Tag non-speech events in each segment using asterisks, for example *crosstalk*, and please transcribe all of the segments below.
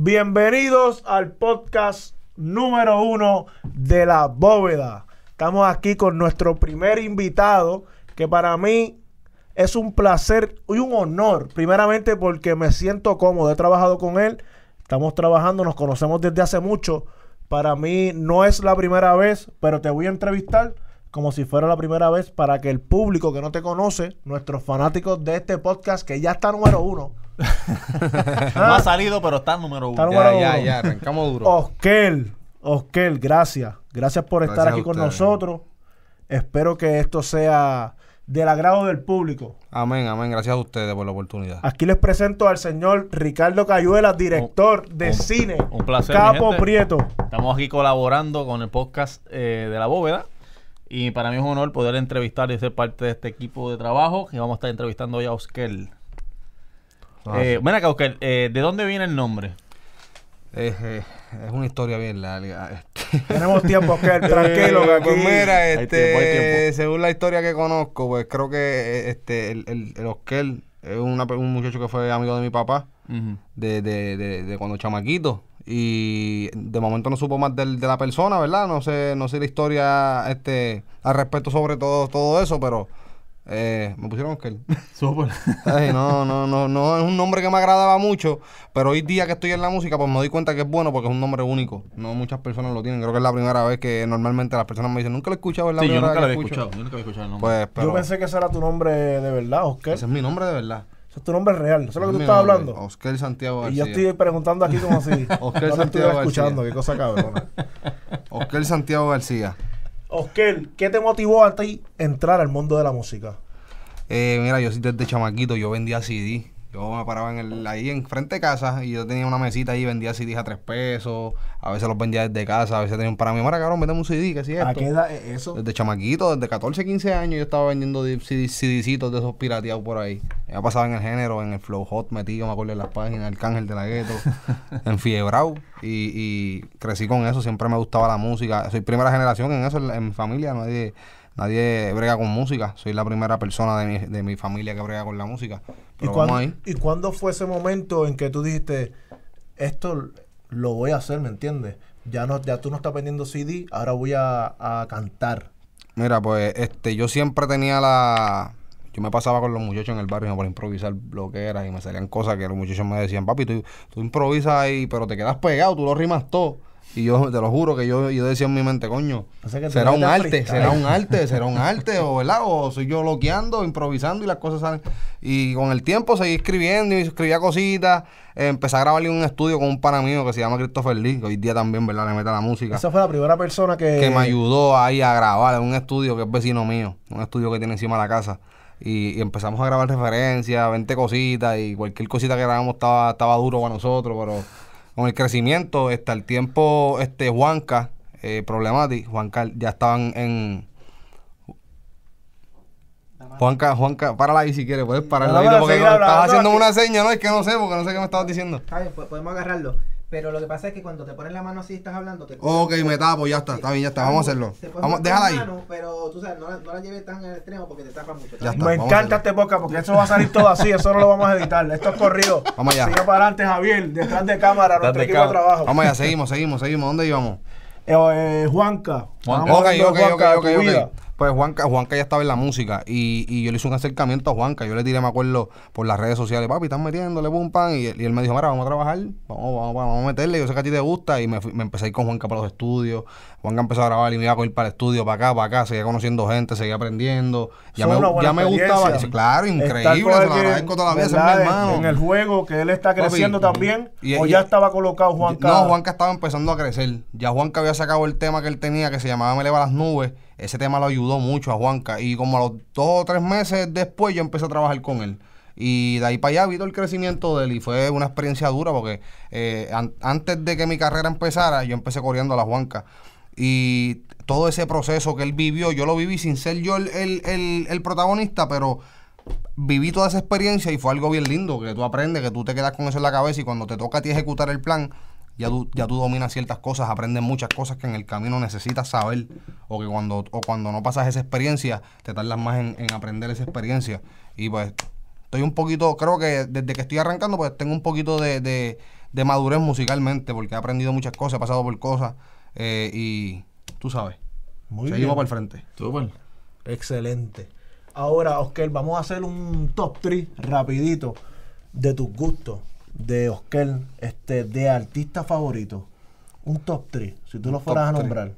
Bienvenidos al podcast número uno de la bóveda. Estamos aquí con nuestro primer invitado, que para mí es un placer y un honor, primeramente porque me siento cómodo, he trabajado con él, estamos trabajando, nos conocemos desde hace mucho. Para mí no es la primera vez, pero te voy a entrevistar como si fuera la primera vez para que el público que no te conoce, nuestros fanáticos de este podcast, que ya está número uno, *laughs* No ha salido, pero está número Está uno. número Ya, ya, uno. ya, arrancamos duro. *laughs* Oskel, Oskel, gracias. Gracias por estar Gracias aquí con nosotros. Espero que esto sea del agrado del público. Amén, amén. Gracias a ustedes por la oportunidad. Aquí les presento al señor Ricardo Cayuela, director de un- cine. un placer, mi Capo gente. Prieto. Estamos aquí colaborando con el podcast eh, de La Bóveda. Y para mí es un honor poder entrevistar y ser parte de este equipo de trabajo. Y vamos a estar entrevistando hoy a Oskel. Ah, Eh, ven acá, Oskel, eh, ¿de dónde viene el nombre? Es, eh, es una historia bien larga. este. Tenemos tiempo, Oskel, *laughs* tranquilo. que Eh, pues mira, Hay este, tiempo, hay tiempo. según la historia que conozco, pues creo que eh, este, el, el, el Oskel es una un muchacho que fue amigo de mi papá de, de, de, de cuando chamaquito. Y de momento no supo más del- de la persona, ¿verdad? No sé, no sé la historia este, al respecto sobre todo, todo eso, pero eh, me pusieron Oskel. *laughs* Súper. Ay, no, no, no, no es un nombre que me agradaba mucho, pero hoy día que estoy en la música, pues me doy cuenta que es bueno porque es un nombre único. No muchas personas lo tienen. Creo que es la primera vez que normalmente las personas me dicen, nunca lo he escuchado, es la Sí, yo primera nunca lo había que escucho". escuchado. Yo nunca había escuchado el nombre. Pues, pero Yo pensé que ese era tu nombre de verdad, Oskel. ese es mi nombre de verdad. Ese es tu nombre real. Eso es lo que tú nombre, hablando. Oscar Santiago Y yo García. estoy preguntando aquí como si *laughs* Oscar no Santiago García. escuchando. Qué cosa cabrona. *laughs* Oscar Santiago García. Oskel, ¿qué te motivó a ti entrar al mundo de la música? Eh, mira, yo sí desde chamaquito, yo vendía CD. Yo me paraba en el, ahí en frente de casa y yo tenía una mesita ahí, vendía CDs a tres pesos. A veces los vendía desde casa, a veces tenía un para mí, mira cabrón, vendeme un CD, que si es ¿A qué edad es eso? Desde chamaquito, desde 14, 15 años yo estaba vendiendo di- CD CDcitos de esos pirateados por ahí. Ya pasaba en el género, en el Flow Hot metido, me acuerdo en las páginas, el Cángel de la Gueto, *laughs* en Fiebrao. Y, y crecí con eso, siempre me gustaba la música. Soy primera generación en eso, en, en mi familia, nadie, nadie brega con música. Soy la primera persona de mi, de mi familia que brega con la música. ¿Y, cuándo, ahí. ¿Y cuándo fue ese momento en que tú dijiste, esto lo voy a hacer, ¿me entiendes? Ya no, ya tú no estás vendiendo CD, ahora voy a, a cantar. Mira, pues este, yo siempre tenía la. Yo me pasaba con los muchachos en el barrio por improvisar lo que era y me salían cosas que los muchachos me decían, papi, tú, tú improvisas ahí, pero te quedas pegado, tú lo rimas todo. Y yo te lo juro que yo, yo decía en mi mente, coño, O sea será un arte, será un arte, será un arte, o verdad, o soy yo loqueando, improvisando y las cosas salen. Y con el tiempo seguí escribiendo y escribía cositas. Eh, empecé a grabar en un estudio con un pana mío que se llama Christopher Lee, que hoy día también, ¿verdad? Le mete a la música Esa fue la primera persona que... que me ayudó ahí a grabar en un estudio que es vecino mío, un estudio que tiene encima de la casa. Y, y empezamos a grabar referencias, 20 cositas y cualquier cosita que grabamos estaba, estaba duro para nosotros, pero con el crecimiento, hasta el tiempo, este Juanca, eh, Problematic, Juanca ya estaban en... Juanca, Juanca, párala ahí si quieres, puedes parar No, no, ahí porque estabas haciendo una seña, no, es que no sé, porque no sé qué me estabas diciendo. Está bien, po- podemos agarrarlo. Pero lo que pasa es que cuando te pones la mano así y estás hablando, te Ok, me tapo, ya está, está bien, ya está, vamos a hacerlo. Vamos, la déjala ahí. mano, pero tú sabes, no la, no la lleves tan al extremo porque te tapa mucho. Ya ¿está está. Me encanta este podcast porque eso va a salir todo así, eso no lo vamos a editar. Esto es corrido. Vamos allá. Sigue para adelante, Javier, detrás de cámara, Detrás nuestro de equipo de trabajo. Vamos allá, seguimos, seguimos, seguimos. ¿Dónde íbamos? Eh, eh, Juanca. Juanca. Ok, ok, ok, ok. Pues Juanca, Juanca ya estaba en la música y, y yo le hice un acercamiento a Juanca. Yo le tiré, me acuerdo, por las redes sociales, papi, están metiéndole pum pan. Y, él- y él me dijo, mira, vamos a trabajar, vamos, vamos, vamos a meterle. Yo sé que a ti te gusta. Y me, fui- me empecé a ir con Juanca para los estudios. Juanca empezó a grabar y me iba a coger para el estudio, para acá, para acá. Seguía conociendo gente, seguía aprendiendo. Ya Son me, ya me gustaba. claro, increíble, se lo agradezco todavía, ese es hermano. En el juego, que él está Papi, creciendo también. y- o ya estaba colocado Juanca. No, Juanca estaba empezando a crecer. Ya Juanca había sacado el tema que él tenía que se llamaba Me eleva las nubes. Ese tema lo ayudó mucho a Juanca. Y como a los dos o tres meses después yo empecé a trabajar con él. Y de ahí para allá vi todo el crecimiento de él y fue una experiencia dura porque eh, an- antes de que mi carrera empezara, yo empecé corriendo a la Juanca. Y todo ese proceso que él vivió, yo lo viví sin ser yo el, el- el- el protagonista, pero viví toda esa experiencia y fue algo bien lindo, que tú aprendes, que tú te quedas con eso en la cabeza y cuando te toca a ti ejecutar el plan, ya tú, ya tú dominas ciertas cosas, aprendes muchas cosas que en el camino necesitas saber o que cuando, o cuando no pasas esa experiencia, te tardas más en, en aprender esa experiencia. Y pues estoy un poquito, creo que desde que estoy arrancando, pues tengo un poquito de, de, de madurez musicalmente, porque he aprendido muchas cosas, he pasado por cosas eh, y tú sabes, Muy seguimos para bien. el frente. Súper. Excelente. Ahora, Oscar, vamos a hacer un top 3 rapidito de tus gustos de Oscar, este, de artista favorito. Un top 3, si tú lo fueras a three. nombrar.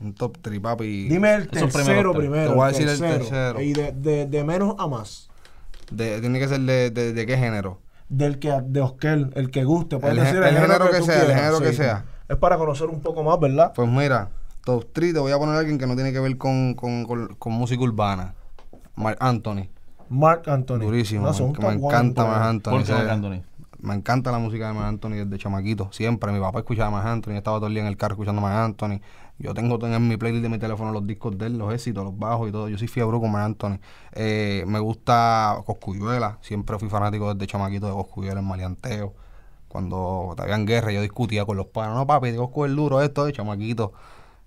Un top 3, papi. Dime el Esos tercero primero. Te voy a decir el tercero. Y de, de- de menos a más. De- tiene que ser de, de, de qué género. Del que de Oscar, el que guste. Puedes El decir gen- el género que sea, el género que sea. Es para conocer un poco más, ¿verdad? Pues mira, top 3 te voy a poner a alguien que no tiene que ver con, con, con, con música urbana. Mark Anthony. Mark Anthony. Durísimo. No, son que me encanta. Mark Anthony. ¿Por qué Marc Anthony? Me encanta la música de Marc Anthony desde chamaquito. Siempre. Mi papá escuchaba Marc Anthony. Estaba todo el día en el carro escuchando Marc Anthony. Yo tengo en mi playlist de mi teléfono los discos de él, los éxitos, los bajos y todo. Yo soy fiebre con Marc Anthony. Eh, me gusta Coscuyuela. Siempre fui fanático desde chamaquito de Coscuyuela en Maleanteo. Cuando había en guerra yo discutía con los panos. No, papi, Coscu es duro esto de chamaquito.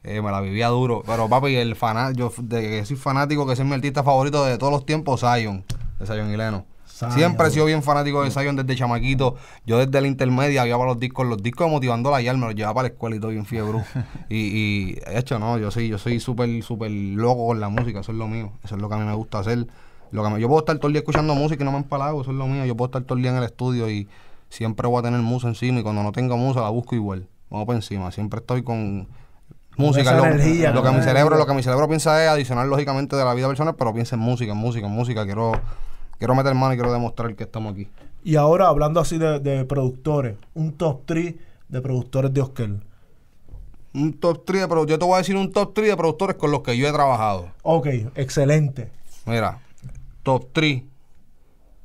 Eh, me la vivía duro. Pero papi, el faná, yo de soy fanático, que es mi artista favorito de todos los tiempos, Zion. De Zion y Leno. Zion. Siempre he sido bien fanático de Zion desde chamaquito. Yo desde la intermedia había para los discos, los discos motivando la me los llevaba para la escuela y todo bien fiebre. y, y de hecho, no, yo soy, yo soy súper, súper loco con la música, eso es lo mío. Eso es lo que a mí me gusta hacer. Lo que me- yo puedo estar todo el día escuchando música y no me empalago, eso es lo mío. Yo puedo estar todo el día en el estudio y siempre voy a tener musa encima y cuando no tengo musa la busco igual. Vamos para encima. Siempre estoy con música. Lo, energía, lo que mi cerebro, lo que mi cerebro piensa es adicional lógicamente de la vida personal, pero piensa en música, en música, en música. Quiero, quiero meter mano y quiero demostrar que estamos aquí. Y ahora, hablando así de, de productores, un top 3 de productores de Oscar. Un top 3 de produ- Yo te voy a decir un top 3 de productores con los que yo he trabajado. Ok, excelente. Mira, top 3.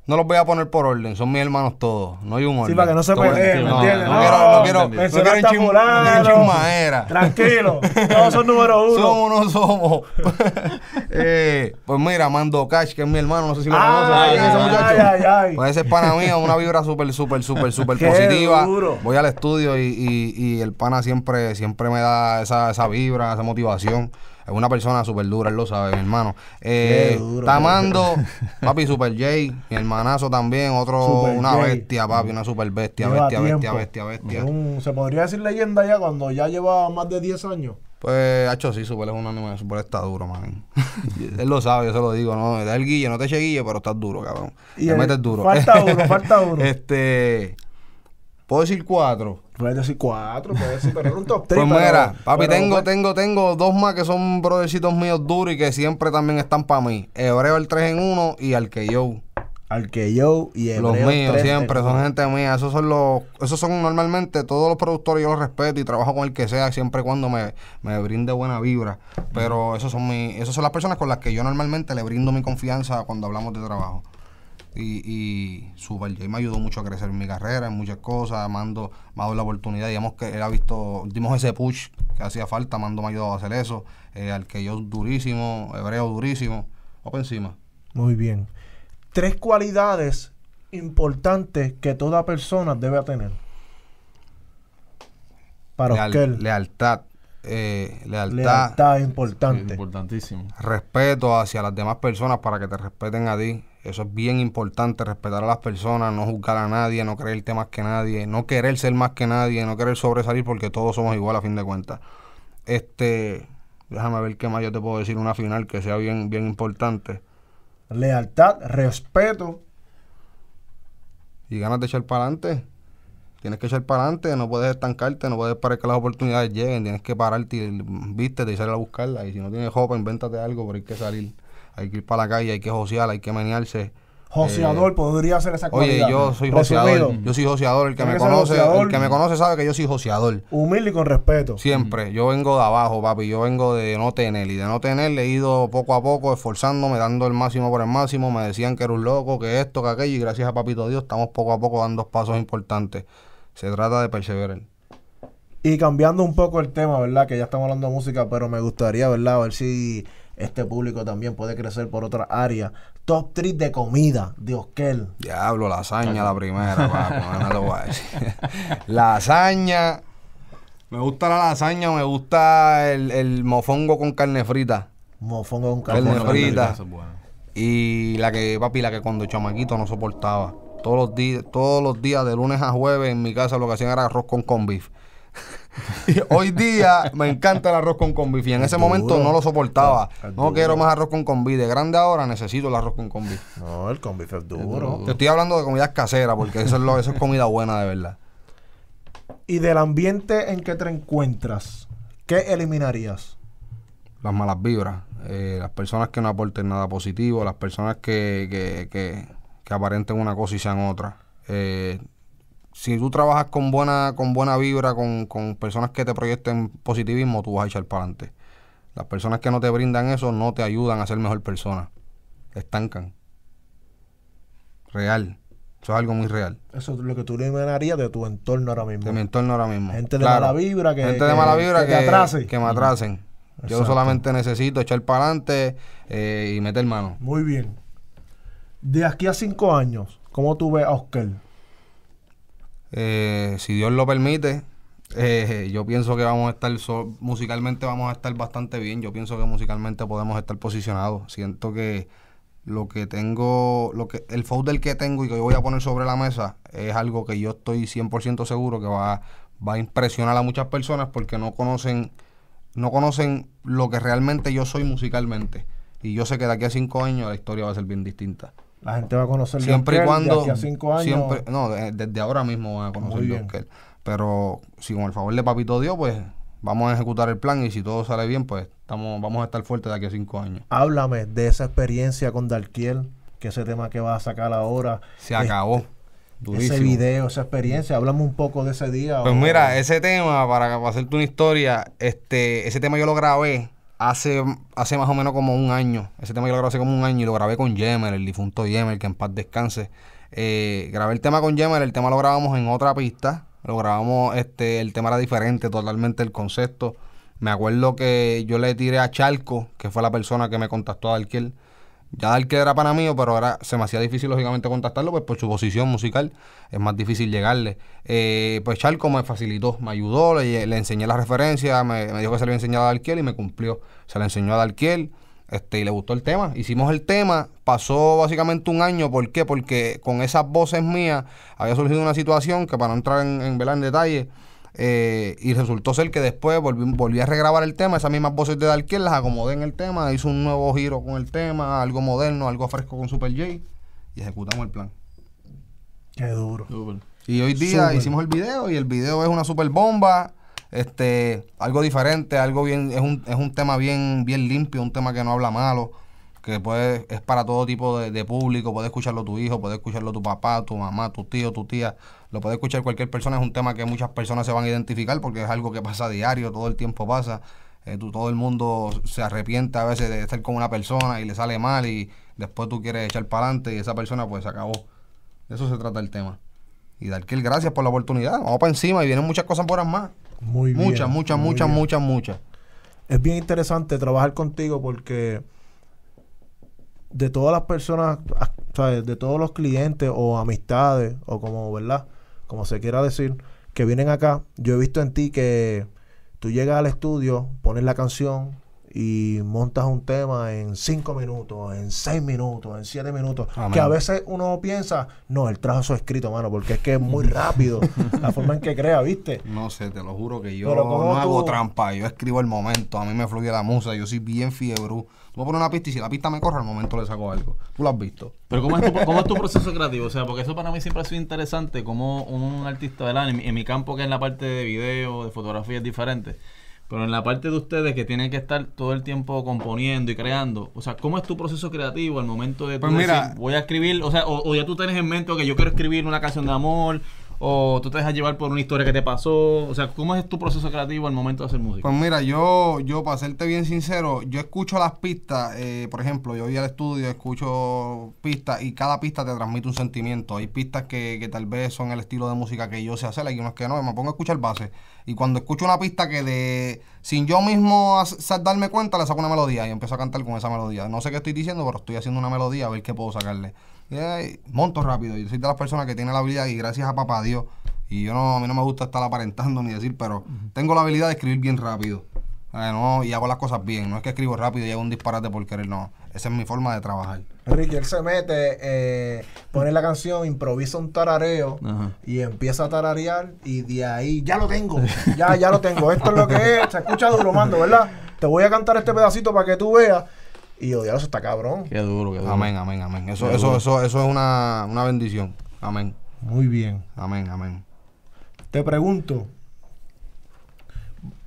No los voy a poner por orden, son mis hermanos todos. No hay un orden. para que no se peleen, ¿me no, entiendes? No, No, quiero, no no, quiero, no quiero fulano. chismadera. Tranquilo, todos son número uno. Somos no somos. *laughs* Eh, pues mira, Mando Cash, que es mi hermano, no sé si lo conoces. Ay, ¿quién es ese ay, muchacho? ay, ay. Pues ese es pana mío, una vibra súper, súper, súper, súper positiva. duro. Voy al estudio y, y- y el pana siempre, siempre me da esa, esa vibra, esa motivación. Es una persona súper dura, él lo sabe, mi hermano. Eh, duro, Tamando, *laughs* papi, Super J, mi hermanazo también, otro, Super una J. bestia, papi, una super bestia, Lleva bestia, bestia, tiempo. bestia, bestia. Un- se podría decir leyenda ya cuando ya lleva más de 10 años. Pues, hecho sí, Super es un anime, Super está duro, man. *laughs* Él lo sabe, yo se lo digo, ¿no? Da el guille, no te eche guille, pero estás duro, cabrón. Y te metes duro. falta uno, *laughs* falta uno. Este, ¿puedo decir cuatro? Puedes decir 4, puedes decir, pero era un top 3. Pues mira, papi, tengo, tengo, tengo dos más que son brothercitos míos duros y que siempre también están para mí. Hebreo el 3 en 1 y Arqueyo. Al que yo y Los Hebreo míos 3 siempre, en son uno. gente mía. Esos son los, esos son normalmente todos los productores, yo los respeto y trabajo con el que sea, siempre y cuando me, me brinde buena vibra. Pero esos son mi, esos son las personas con las que yo normalmente le brindo mi confianza cuando hablamos de trabajo. Y, y Super J me ayudó mucho a crecer en mi carrera, en muchas cosas. Mando me ha dado la oportunidad. Digamos que él ha visto, dimos ese push que hacía falta. Mando me ha ayudado a hacer eso. Eh, al que yo durísimo, Hebreo durísimo. Pa' encima. Muy bien. Tres cualidades importantes que toda persona debe tener. Para Leal- Oscar. lealtad. eh, lealtad. Lealtad importante. importantísimo. respeto hacia las demás personas para que te respeten a ti. Eso es bien importante, respetar a las personas, no juzgar a nadie, no creerte más que nadie, no querer ser más que nadie, no querer sobresalir porque todos somos igual a fin de cuentas. Este, déjame ver qué más yo te puedo decir, una final que sea bien, bien importante. Lealtad, respeto. Y ganas de echar para adelante. Tienes que echar para adelante, no puedes estancarte, no puedes esperar que las oportunidades lleguen, tienes que pararte y vístete y salir a buscarlas. Y si no tienes ropa, invéntate algo, pero hay que salir. Hay que ir para la calle, hay que josear, hay que menearse. Joseador podría ser esa Eh, Oye, yo soy joseador. Yo soy joseador. El que me conoce, joseador. el que me conoce sabe que yo soy joseador. Humilde y con respeto. Siempre. Yo vengo de abajo, papi. Yo vengo de no tener. Y de no tener, le he ido poco a poco esforzándome, dando el máximo por el máximo. Me decían que era un loco, que esto, que aquello. Y gracias a Papito Dios, estamos poco a poco dando pasos importantes. Se trata de perseverar. Y cambiando un poco el tema, ¿verdad? Que ya estamos hablando de música, pero me gustaría, ¿verdad? A ver si este público también puede crecer por otras áreas. Top 3 de comida de Oscar. Diablo, lasaña la primera, *laughs* no, te voy a decir. *laughs* lasaña. Me gusta la lasaña, me gusta el, el mofongo con carne frita. Mofongo con Carne carne frita. Eso es bueno. Y la que, papi, la que cuando chamaquito no soportaba. Todos los días, todos los días, de lunes a jueves, en mi casa lo que hacían era arroz con con beef. *laughs* Hoy día me encanta el arroz con con beef y en ese duro. momento no lo soportaba. Es No duro. quiero más arroz con con beef. De grande ahora necesito el arroz con con beef. No, el combi es duro. Te estoy hablando de comidas caseras porque eso es, lo, eso es comida buena de verdad. Y del ambiente en que te encuentras, ¿qué eliminarías? las malas vibras, eh, las personas que no aporten nada positivo, las personas que, que, que, que aparenten una cosa y sean otra. Eh, si tú trabajas con buena, con buena vibra, con, con personas que te proyecten positivismo, tú vas a echar para adelante. Las personas que no te brindan eso no te ayudan a ser mejor persona. Estancan. Real. Eso es algo muy real. Eso es lo que tú eliminarías de tu entorno ahora mismo. De mi entorno ahora mismo. Gente de mala vibra que- Gente de que- mala vibra que que, te atrase. que me atrasen. Yo solamente necesito echar para adelante eh, y meter mano. Muy bien. De aquí a cinco años, ¿cómo tú ves a Oscar? Eh, si Dios lo permite, eh, yo pienso que vamos a estar, musicalmente vamos a estar bastante bien. Yo pienso que musicalmente podemos estar posicionados. Siento que lo que tengo, lo que el folder que tengo y que yo voy a poner sobre la mesa es algo que yo estoy 100% seguro que va, va a impresionar a muchas personas porque no conocen, no conocen lo que realmente yo soy musicalmente. Y yo sé que de aquí a cinco años la historia va a ser bien distinta. La gente va a conocer Siempre y cuando. de aquí a cinco años. Siempre, no, de- desde ahora mismo van a conocer. Oscar. Pero si con el favor de Papito Dios, pues vamos a ejecutar el plan y si todo sale bien, pues estamos, vamos a estar fuertes de aquí a cinco años. Háblame de esa experiencia con Darkiel, que ese tema que vas a sacar ahora. Se acabó. Durísimo. Ese video, esa experiencia. Háblame un poco de ese día. Pues o- mira, ese tema, para, para hacerte una historia, este, ese tema yo lo grabé hace, hace más o menos como un año. Ese tema yo lo grabé hace como un año y lo grabé con Yemer, el difunto Yemer, que en paz descanse. Eh, grabé el tema con Yemer, el tema lo grabamos en otra pista. Lo grabamos, este, el tema era diferente, totalmente el concepto. Me acuerdo que yo le tiré a Charco, que fue la persona que me contactó a Darkiel. Ya Darkiel era pana mío, pero era, se me hacía difícil, lógicamente, contactarlo, pues por su posición musical es más difícil llegarle. Eh, pues Charco me facilitó, me ayudó, le, le enseñé la referencia, me, me dijo que se le había enseñado a Darkiel y me cumplió. Se le enseñó a Darkiel este, y le gustó el tema. Hicimos el tema, pasó básicamente un año. ¿Por qué? Porque con esas voces mías había surgido una situación que para no entrar en, en, en detalle, eh, y resultó ser que después volví, volví a regrabar el tema, esas mismas voces de Darkiel las acomodé en el tema, hice un nuevo giro con el tema, algo moderno, algo fresco con Super J y ejecutamos el plan. Qué duro. Y hoy día hicimos el video y el video es una super bomba, este, algo diferente, algo bien, es un, es un tema bien, bien limpio, un tema que no habla malo, que puede, es para todo tipo de, de público, puede escucharlo tu hijo, puede escucharlo tu papá, tu mamá, tu tío, tu tía, lo puede escuchar cualquier persona, es un tema que muchas personas se van a identificar porque es algo que pasa a diario, todo el tiempo pasa. Eh, tú- todo el mundo se arrepiente a veces de estar con una persona y le sale mal y después tú quieres echar para adelante y esa persona pues se acabó. De eso se trata el tema. Y Darkiel, gracias por la oportunidad. Vamos para encima y vienen muchas cosas buenas más. Muy bien. muchas, muchas, muchas, muchas, muchas. Es bien interesante trabajar contigo porque de todas las personas, ¿sabes? de todos los clientes o amistades o como, ¿verdad? Como se quiera decir, que vienen acá, yo he visto en ti que tú llegas al estudio, pones la canción y montas un tema en cinco minutos, en seis minutos, en siete minutos. Amén. Que a veces uno piensa, no, él trajo eso escrito, mano, porque es que es muy rápido la forma en que crea, ¿viste? *laughs* No sé, te lo juro que yo Pero ¿cómo no hago tú- trampa. Yo escribo el momento. A mí me fluye la musa. Yo soy bien fiebre. Tú me pones una pista y si la pista me corre, al momento le saco algo. Tú lo has visto. Pero ¿cómo es, tu, ¿cómo es tu proceso creativo? O sea, porque eso para mí siempre ha sido interesante, como un artista, ¿verdad? En, en mi campo, que es la parte de video, de fotografía, es diferente. Pero en la parte de ustedes que tienen que estar todo el tiempo componiendo y creando, o sea, ¿cómo es tu proceso creativo al momento de tú Pues mira- decir, voy a escribir, o sea, o, o ya tú tienes en mente que yo quiero escribir una canción de amor, o tú te dejas llevar por una historia que te pasó, o sea, ¿cómo es tu proceso creativo al momento de hacer música? Pues mira, yo, yo para serte bien sincero, yo escucho las pistas, eh, por ejemplo, yo voy al estudio, escucho pistas y cada pista te transmite un sentimiento. Hay pistas que, que tal vez son el estilo de música que yo sé hacer, hay unos que no, me pongo a escuchar base. Y cuando escucho una pista que de sin yo mismo darme cuenta, le saco una melodía y empiezo a cantar con esa melodía. No sé qué estoy diciendo, pero estoy haciendo una melodía a ver qué puedo sacarle. Y ahí, monto rápido. Yo soy de las personas que tiene la habilidad y gracias a papá Dios. Y yo no, a mí no me gusta estar aparentando ni decir, pero tengo la habilidad de escribir bien rápido. Eh, no, y hago las cosas bien. No es que escribo rápido y hago un disparate por querer, no. Esa es mi forma de trabajar. Ricky, él se mete, eh, pone la canción, improvisa un tarareo Ajá. y empieza a tararear y de ahí, ya lo tengo, ya, ya lo tengo. Esto es lo que es, se escucha duro, mando, ¿verdad? Te voy a cantar este pedacito para que tú veas. Y ya eso está cabrón. Qué duro, qué duro. Amén, amén, amén. Eso, Qué eso, duro. eso, eso es una, una bendición. Amén. Muy bien. Amén, amén. Te pregunto,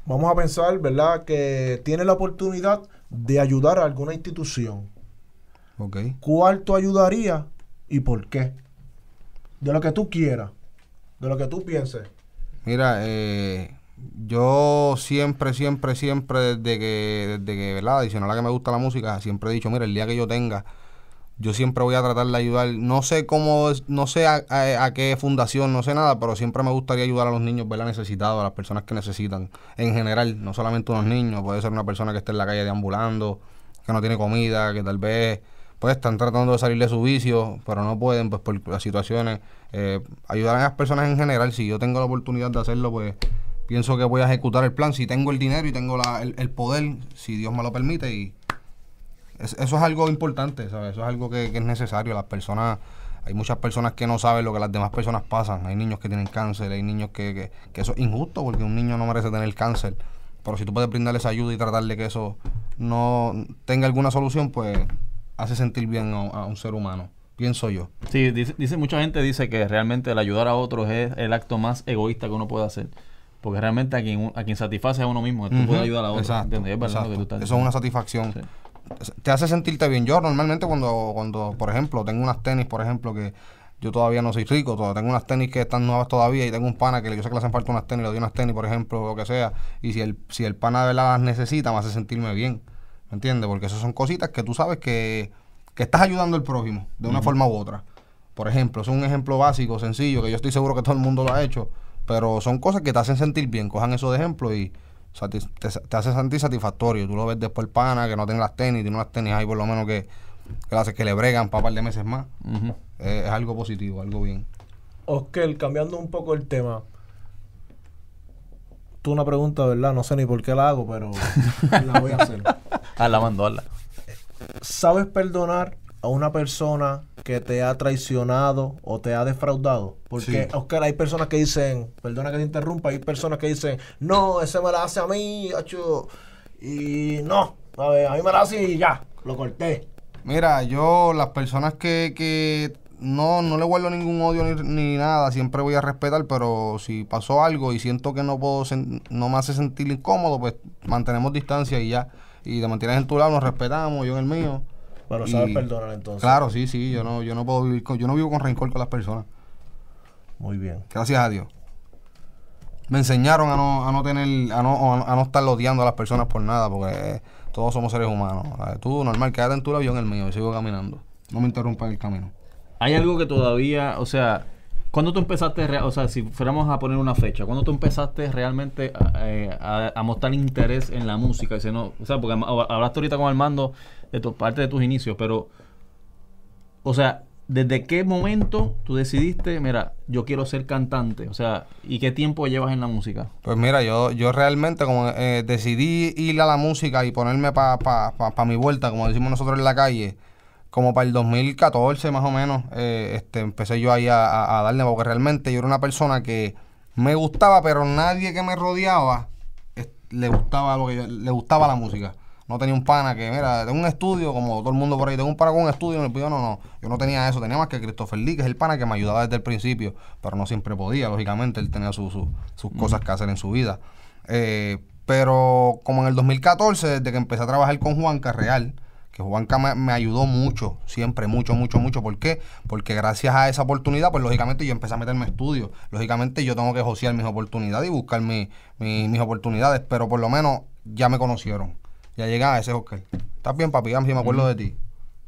vamos a pensar, ¿verdad? Que tienes la oportunidad de ayudar a alguna institución. Ok. ¿Cuál tú ayudarías y por qué? De lo que tú quieras, de lo que tú pienses. Mira, eh, yo siempre, siempre, siempre, desde que, desde que, ¿verdad? Adicional a que me gusta la música, siempre he dicho, mira, el día que yo tenga, yo siempre voy a tratar de ayudar. No sé cómo, no sé a, a- a qué fundación, no sé nada, pero siempre me gustaría ayudar a los niños, ¿verdad? Necesitados, a las personas que necesitan. En general, no solamente unos niños, puede ser una persona que esté en la calle deambulando, que no tiene comida, que tal vez pues están tratando de salir de su vicio, pero no pueden pues por las situaciones. Eh, ayudar a las personas en general, si yo tengo la oportunidad de hacerlo, pues pienso que voy a ejecutar el plan. Si tengo el dinero y tengo la- el, poder, si Dios me lo permite, y es- eso es algo importante, ¿sabes? Eso es algo que, que es necesario. Las personas, hay muchas personas que no saben lo que las demás personas pasan. Hay niños que tienen cáncer, hay niños que, que, que eso es injusto porque un niño no merece tener cáncer. Pero si tú puedes brindarles ayuda y tratar de que eso no tenga alguna solución, pues hace sentir bien a, a un ser humano, pienso yo. Sí, dice, dice- mucha gente dice que realmente el ayudar a otros es el acto más egoísta que uno puede hacer. Porque realmente a quien, a quien satisface a uno mismo, tú Ujú, puedes ayudar a otros. Exacto. Es lo que exacto. tú estás Eso es una satisfacción. Sí. Te hace sentirte bien. Yo normalmente cuando, cuando, por ejemplo, tengo unas tenis, por ejemplo, que yo todavía no soy rico, todavía tengo unas tenis que están nuevas todavía y tengo un pana que yo sé que le hacen falta unas tenis, le doy unas tenis, por ejemplo, lo que sea, y si el, si el pana de verdad las necesita, me hace sentirme bien. ¿Me entiendes? Porque esas son cositas que tú sabes que, que estás ayudando al prójimo, de una forma u otra. Por ejemplo, es un ejemplo básico, sencillo, que yo estoy seguro que todo el mundo lo ha hecho, pero son cosas que te hacen sentir bien. Cojan eso de ejemplo y te, te hace sentir satisfactorio. Tú lo ves después el pana que no tiene las tenis, tiene unas tenis ahí por lo menos que, que, le hace- que le bregan para un par de meses más. Eh, es algo positivo, algo bien. Oscar, cambiando un poco el tema. Tú una pregunta, ¿verdad? No sé ni por qué la hago, pero *laughs* la voy a hacer. Ah, la mandó. ¿Sabes perdonar a una persona que te ha traicionado o te ha defraudado? Porque, Sí. Oscar, hay personas que dicen, perdona que te interrumpa, hay personas que dicen, no, ese me la hace a mí, y no, a, ver, a mí me la hace y ya, lo corté. Mira, yo las personas que, que no, no le guardo ningún odio ni, ni nada, siempre voy a respetar, pero si pasó algo y siento que no puedo no me hace sentir incómodo, pues mantenemos distancia y ya. Y te mantienes en tu lado, nos respetamos, yo en el mío. Pero Y- sabes perdonar entonces. Claro, sí, sí, yo no, yo no puedo vivir con, yo no vivo con rencor con las personas. Muy bien. Gracias a Dios. Me enseñaron a no, a no tener, a no, a no estar odiando a las personas por nada, porque eh, todos somos seres humanos. ¿sabes? Tú, normal, quédate en tu lado, yo en el mío, y sigo caminando. No me interrumpan el camino. Hay algo que todavía, o sea, ¿cuándo tú empezaste, o sea, si fuéramos a poner una fecha, ¿cuándo tú empezaste realmente a, eh, a- a mostrar interés en la música? Dice, no, o sea, porque hablaste ahorita con Armando de tu parte de tus inicios, pero, o sea, ¿desde qué momento tú decidiste, mira, yo quiero ser cantante? O sea, ¿y qué tiempo llevas en la música? Pues mira, yo, yo realmente como eh, decidí ir a la música y ponerme para pa, pa- pa mi vuelta, como decimos nosotros en la calle, como para el 2014 más o menos, eh, este, empecé yo ahí a, a- a darle, porque realmente yo era una persona que me gustaba, pero nadie que me rodeaba le gustaba lo que yo- le gustaba la música. No tenía un pana que, mira, tengo un estudio, como todo el mundo por ahí, tengo un pana con un estudio en el pido, no, no. Yo no tenía eso, tenía más que Christopher Lee, que es el pana que me ayudaba desde el principio, pero no siempre podía, lógicamente, él tenía su- su- sus cosas que hacer en su vida. Eh, pero como en el 2014, desde que empecé a trabajar con Juanca Real, que Juanca me, me ayudó mucho, siempre, mucho, mucho, mucho. ¿Por qué? Porque gracias a esa oportunidad, pues lógicamente yo empecé a meterme a estudios. Lógicamente yo tengo que josear mis oportunidades y buscar mi- mi- mis oportunidades, pero por lo menos ya me conocieron. Ya llegaba ese Oscar. ¿Estás bien, papi? Sí, me acuerdo de ti.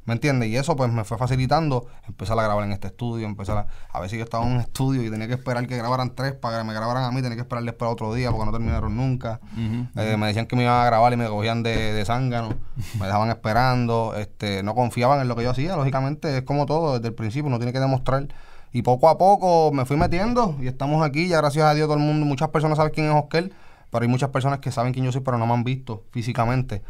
¿Me entiendes? Y eso pues me fue facilitando empezar a grabar en este estudio, empezar a... A ver si yo estaba en un estudio y tenía que esperar que grabaran tres para que me grabaran a mí, tenía que esperar después otro día porque no terminaron nunca. Eh, me decían que me iban a grabar y me cogían de, de zángano, *laughs* me dejaban esperando, este, no confiaban en lo que yo hacía, lógicamente es como todo, desde el principio uno tiene que demostrar. Y poco a poco me fui metiendo y estamos aquí, ya gracias a Dios todo el mundo, muchas personas saben quién es Oscar, pero hay muchas personas que saben quién yo soy, pero no me han visto físicamente.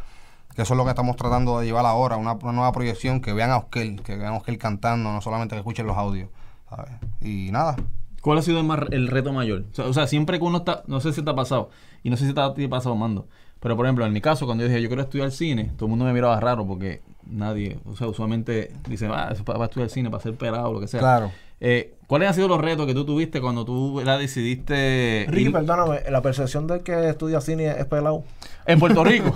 Que eso es lo que estamos tratando de llevar ahora, una, una nueva proyección, que vean a Oscar, que vean a Oscar cantando, no solamente que escuchen los audios. ¿sabes? Y nada, ¿Cuál ha sido el, más- el reto mayor? O sea, o sea, siempre que uno está, no sé si te ha pasado, y no sé si te ha, te ha pasado, Mando, pero por ejemplo, en mi caso, cuando yo dije yo quiero estudiar cine, todo el mundo me miraba raro porque nadie, o sea, usualmente dice, ah, eso es para, para estudiar cine, para ser pelado, lo que sea. Claro. Eh, ¿Cuáles han sido los retos que tú tuviste cuando tú ¿verdad, decidiste Ricky, ir- perdóname, la percepción del que estudia cine es pelado. en Puerto Rico?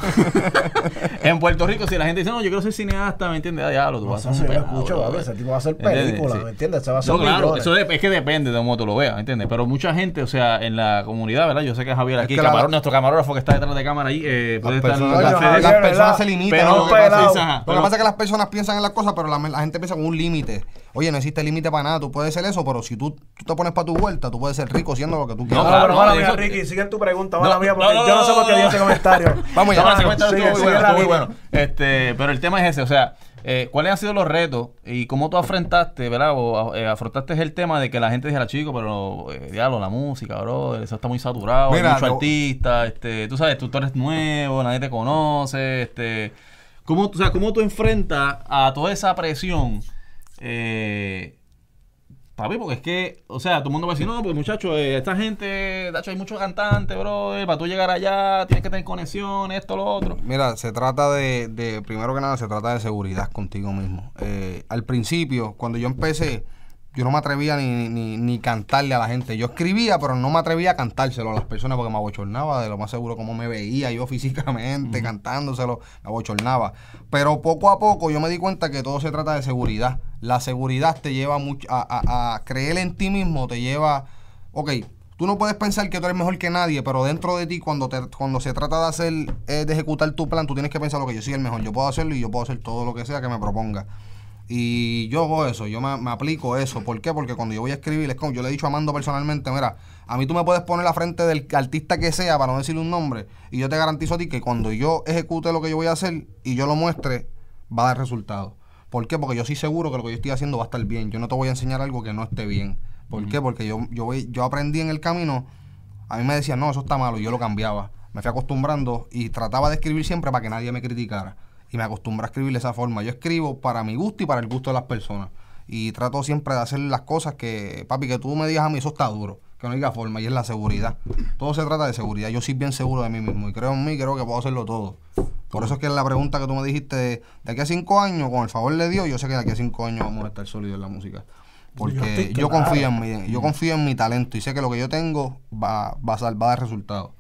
*laughs* en Puerto Rico, si la gente dice, no, yo quiero ser cineasta, ¿me entiendes? Ah, diablo, tú No, vas a eso ser sí un lo pelado, escucho, bro. papi, ese tipo va a hacer ¿Entiendes? película, Sí. ¿me entiendes? Se va a hacer No, claro, eso de- es que depende de cómo tú lo veas, ¿me entiendes? Pero mucha gente, o sea, en la comunidad, ¿verdad? Yo sé que Javier Es aquí, la- nuestro camarógrafo que está detrás de cámara ahí, eh, puede Las estar... personas, las- las ¿verdad? personas se limitan. Pero lo, pelado. Ajá. lo que pasa es que las personas piensan en las cosas, pero la, la gente piensa con un límite. Oye, no existe límite para nada. Tú puedes ser eso, pero si tú, tú te pones para tu vuelta, tú puedes ser rico siendo lo que tú quieras. No, claro, pero mala mía, Ricky, sigue tu pregunta, No, mala mía, porque no, no, yo no sé por qué no. *laughs* ese comentario. Vamos No, ya. ese comentario sigue, estuvo muy bueno, muy bueno. Este, pero el tema es ese, o sea, eh, ¿cuáles han sido los retos y cómo tú afrontaste, verdad? O eh, afrontaste el tema de que la gente dijera, chico, pero eh, diablo, la música, bro, eso está muy saturado, Mira, hay muchos lo- artistas, este, tú sabes, tú, tú eres nuevo, nadie te conoce, este, ¿cómo, o sea, cómo tú enfrentas a toda esa presión? Eh, Papi, porque es que, o sea, todo el mundo va a decir, no, pues muchachos, eh, esta gente, tacho, hay muchos cantantes, bro, para tú llegar allá tienes que tener conexión, esto, lo otro. Mira, se trata de, de, primero que nada, se trata de seguridad contigo mismo. Eh, al principio, cuando yo empecé, yo no me atrevía ni, ni, ni cantarle a la gente. Yo escribía, pero no me atrevía a cantárselo a las personas porque me abochornaba de lo más seguro como me veía yo *laughs* físicamente, cantándoselo, me abochornaba. Pero poco a poco yo me di cuenta que todo se trata de seguridad. La seguridad te lleva mucho a, a- a creer en ti mismo, te lleva, ok, Tú no puedes pensar que tú eres mejor que nadie, pero dentro de ti, cuando te, cuando se trata de hacer, eh, de ejecutar tu plan, tú tienes que pensar lo que yo soy el mejor. Yo puedo hacerlo y yo puedo hacer todo lo que sea que me proponga. Y yo hago eso, yo me, me aplico eso. ¿Por qué? Porque cuando yo voy a escribir, es como yo le he dicho a Mando personalmente, mira, a mí tú me puedes poner la frente del artista que sea, para no decirle un nombre, y yo te garantizo a ti que cuando yo ejecute lo que yo voy a hacer y yo lo muestre, va a dar resultado. ¿Por qué? Porque yo soy seguro que lo que yo estoy haciendo va a estar bien. Yo no te voy a enseñar algo que no esté bien. ¿Por qué? Porque yo, yo, voy, yo aprendí en el camino, a mí me decían, no, eso está malo, y yo lo cambiaba. Me fui acostumbrando y trataba de escribir siempre para que nadie me criticara. Y me acostumbré a escribir de esa forma. Yo escribo para mi gusto y para el gusto de las personas. Y trato siempre de hacer las cosas que, papi, que tú me digas a mí, eso está duro. Que no diga forma, y es la seguridad. Todo se trata de seguridad. Yo soy bien seguro de mí mismo y creo en mí, creo que puedo hacerlo todo. Por eso es que la pregunta que tú me dijiste de, de aquí a cinco años, con el favor de Dios, yo sé que de aquí a cinco años vamos a estar sólidos en la música. Porque yo, confío en mí, yo confío en mi talento y sé que lo que yo tengo va, va, a, sal- va a dar resultados.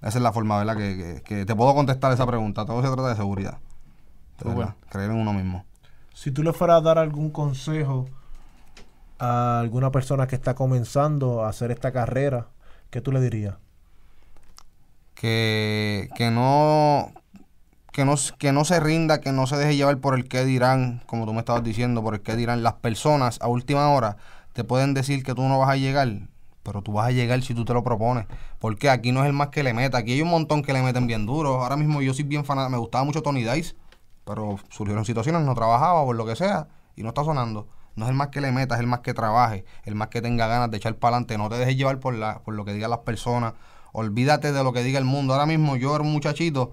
Esa es la forma, ¿verdad? Que, que- que te puedo contestar esa pregunta. Todo se trata de seguridad. Bueno. Creer en uno mismo. Si tú le fueras a dar algún consejo a alguna persona que está comenzando a hacer esta carrera, ¿qué tú le dirías? Que, que no que no que no se rinda, que no se deje llevar por el que dirán, como tú me estabas diciendo, por el que dirán las personas a última hora te pueden decir que tú no vas a llegar, pero tú vas a llegar si tú te lo propones, porque aquí no es el más que le meta, aquí hay un montón que le meten bien duro. Ahora mismo yo soy bien fanático, me gustaba mucho Tony Dice, pero surgieron situaciones, no trabajaba por lo que sea y no está sonando. No es el más que le meta, es el más que trabaje, el más que tenga ganas de echar para adelante. No te dejes llevar por, la, por lo que digan las personas. Olvídate de lo que diga el mundo. Ahora mismo yo era un muchachito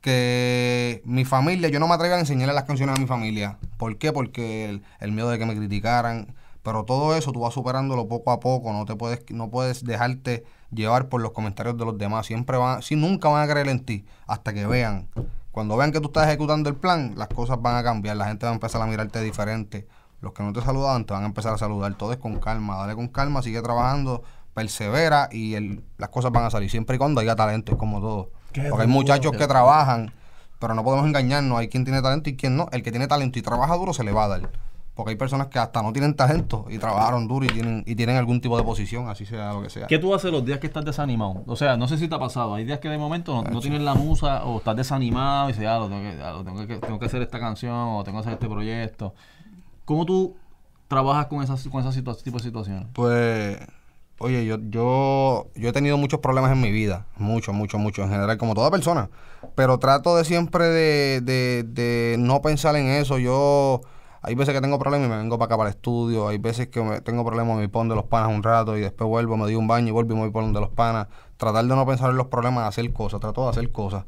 que mi familia, yo no me atrevía a enseñarle las canciones a mi familia. ¿Por qué? Porque el, el miedo de que me criticaran. Pero todo eso tú vas superándolo poco a poco. No te puedes, no puedes dejarte llevar por los comentarios de los demás. Siempre van, si nunca van a creer en ti hasta que vean. Cuando vean que tú estás ejecutando el plan, las cosas van a cambiar. La gente va a empezar a mirarte diferente. Los que no te saludaban te van a empezar a saludar. Todo es con calma. Dale con calma, sigue trabajando, persevera y el- las cosas van a salir. Siempre y cuando haya talento, es como todo. Qué Porque hay duro. muchachos que trabajan, pero no podemos engañarnos. Hay quien tiene talento y quien no. El que tiene talento y trabaja duro se le va a dar. Porque hay personas que hasta no tienen talento y trabajaron duro y tienen, y tienen algún tipo de posición, así sea lo que sea. ¿Qué tú haces los días que estás desanimado? O sea, no sé si te ha pasado. Hay días que de momento no, no tienes la musa o estás desanimado y dices, ah, lo tengo, que, ah, lo tengo, que, tengo que hacer esta canción o tengo que hacer este proyecto. ¿Cómo tú trabajas con esas con esas tipo de situaciones? Pues, oye, yo, yo, yo he tenido muchos problemas en mi vida, mucho, mucho, mucho, en general, como toda persona, pero trato de siempre de, de, de no pensar en eso. Yo, Hay veces que tengo problemas y me vengo para acá para el estudio. Hay veces que me- tengo problemas y me pongo de los panas un rato y después vuelvo, me doy un baño y vuelvo y me voy por donde los panas. Tratar de no pensar en los problemas, hacer cosas. Trato de hacer cosas.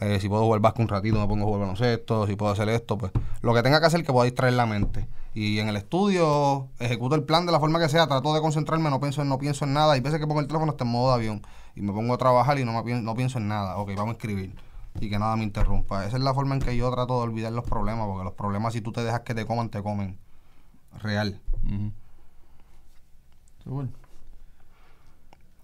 Eh, si puedo jugar básquet un ratito, me pongo a jugar baloncesto. Si puedo hacer esto, pues lo que tenga que hacer que pueda distraer la mente. Y en el estudio ejecuto el plan de la forma que sea. Trato de concentrarme, no pienso, en- no pienso en nada. Hay veces que pongo el teléfono hasta en modo de avión y me pongo a trabajar y no, me no pienso en nada. Ok, vamos a escribir y que nada me interrumpa. Esa es la forma en que yo trato de olvidar los problemas, porque los problemas si tú te dejas que te coman, te comen. Real.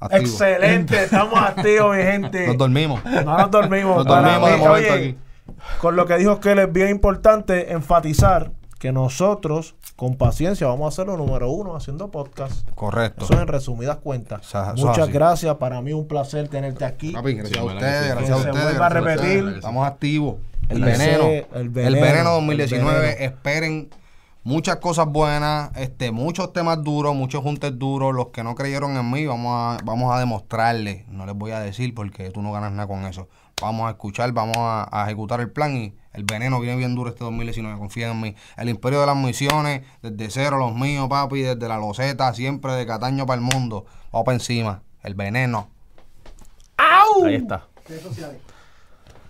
Activo. Excelente, estamos *laughs* activos, mi gente. Nos dormimos. No nos dormimos. Nos dormimos de mí, momento oye, Con lo que dijo que es bien importante enfatizar que nosotros, con paciencia, vamos a hacer lo número uno haciendo podcast. Correcto. Eso en resumidas cuentas. Muchas gracias. Para mí un placer tenerte aquí. Papi, gracias Sí, a ustedes, gracias a se ustedes. vuelva a repetir. Estamos activos. El veneno. el El veneno, el 2019. veneno. Esperen muchas cosas buenas, este, muchos temas duros, muchos juntes duros. Los que no creyeron en mí, vamos a, vamos a demostrarles. No les voy a decir porque tú no ganas nada con eso. Vamos a escuchar, vamos a, a ejecutar el plan y el veneno viene bien duro este 2019. Confía en mí. El imperio de las misiones, desde cero, los míos, papi, desde la loseta, siempre de Cataño para el mundo. Vamos para encima. El veneno. Ahí está.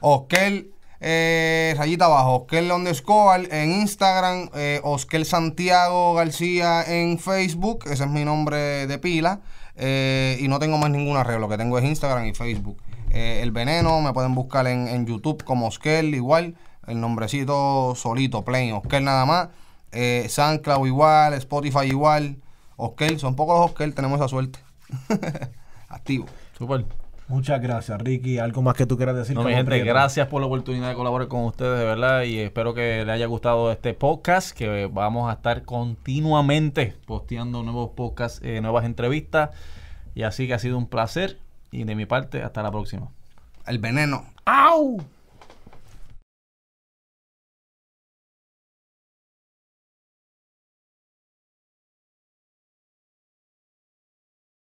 Oscar, eh, rayita abajo, Oscar underscore en Instagram, eh, Oscar Santiago García en Facebook, ese es mi nombre de pila. eh, y no tengo más ninguna red, lo que tengo es Instagram y Facebook. Eh, el veneno, me pueden buscar en, en YouTube como Oscar, igual, el nombrecito solito, plain, Oscar nada más. Eh, SoundCloud igual, Spotify igual. Oscar, son pocos los Oscar, tenemos esa suerte. *laughs* Activo. Súper. Muchas gracias, Ricky. ¿Algo más que tú quieras decir? No, mi gente, Prieto? gracias por la oportunidad de colaborar con ustedes, de verdad, y espero que les haya gustado este podcast, que vamos a estar continuamente posteando nuevos podcasts, eh, nuevas entrevistas, y así que ha sido un placer, y de mi parte, hasta la próxima. El veneno. ¡Au!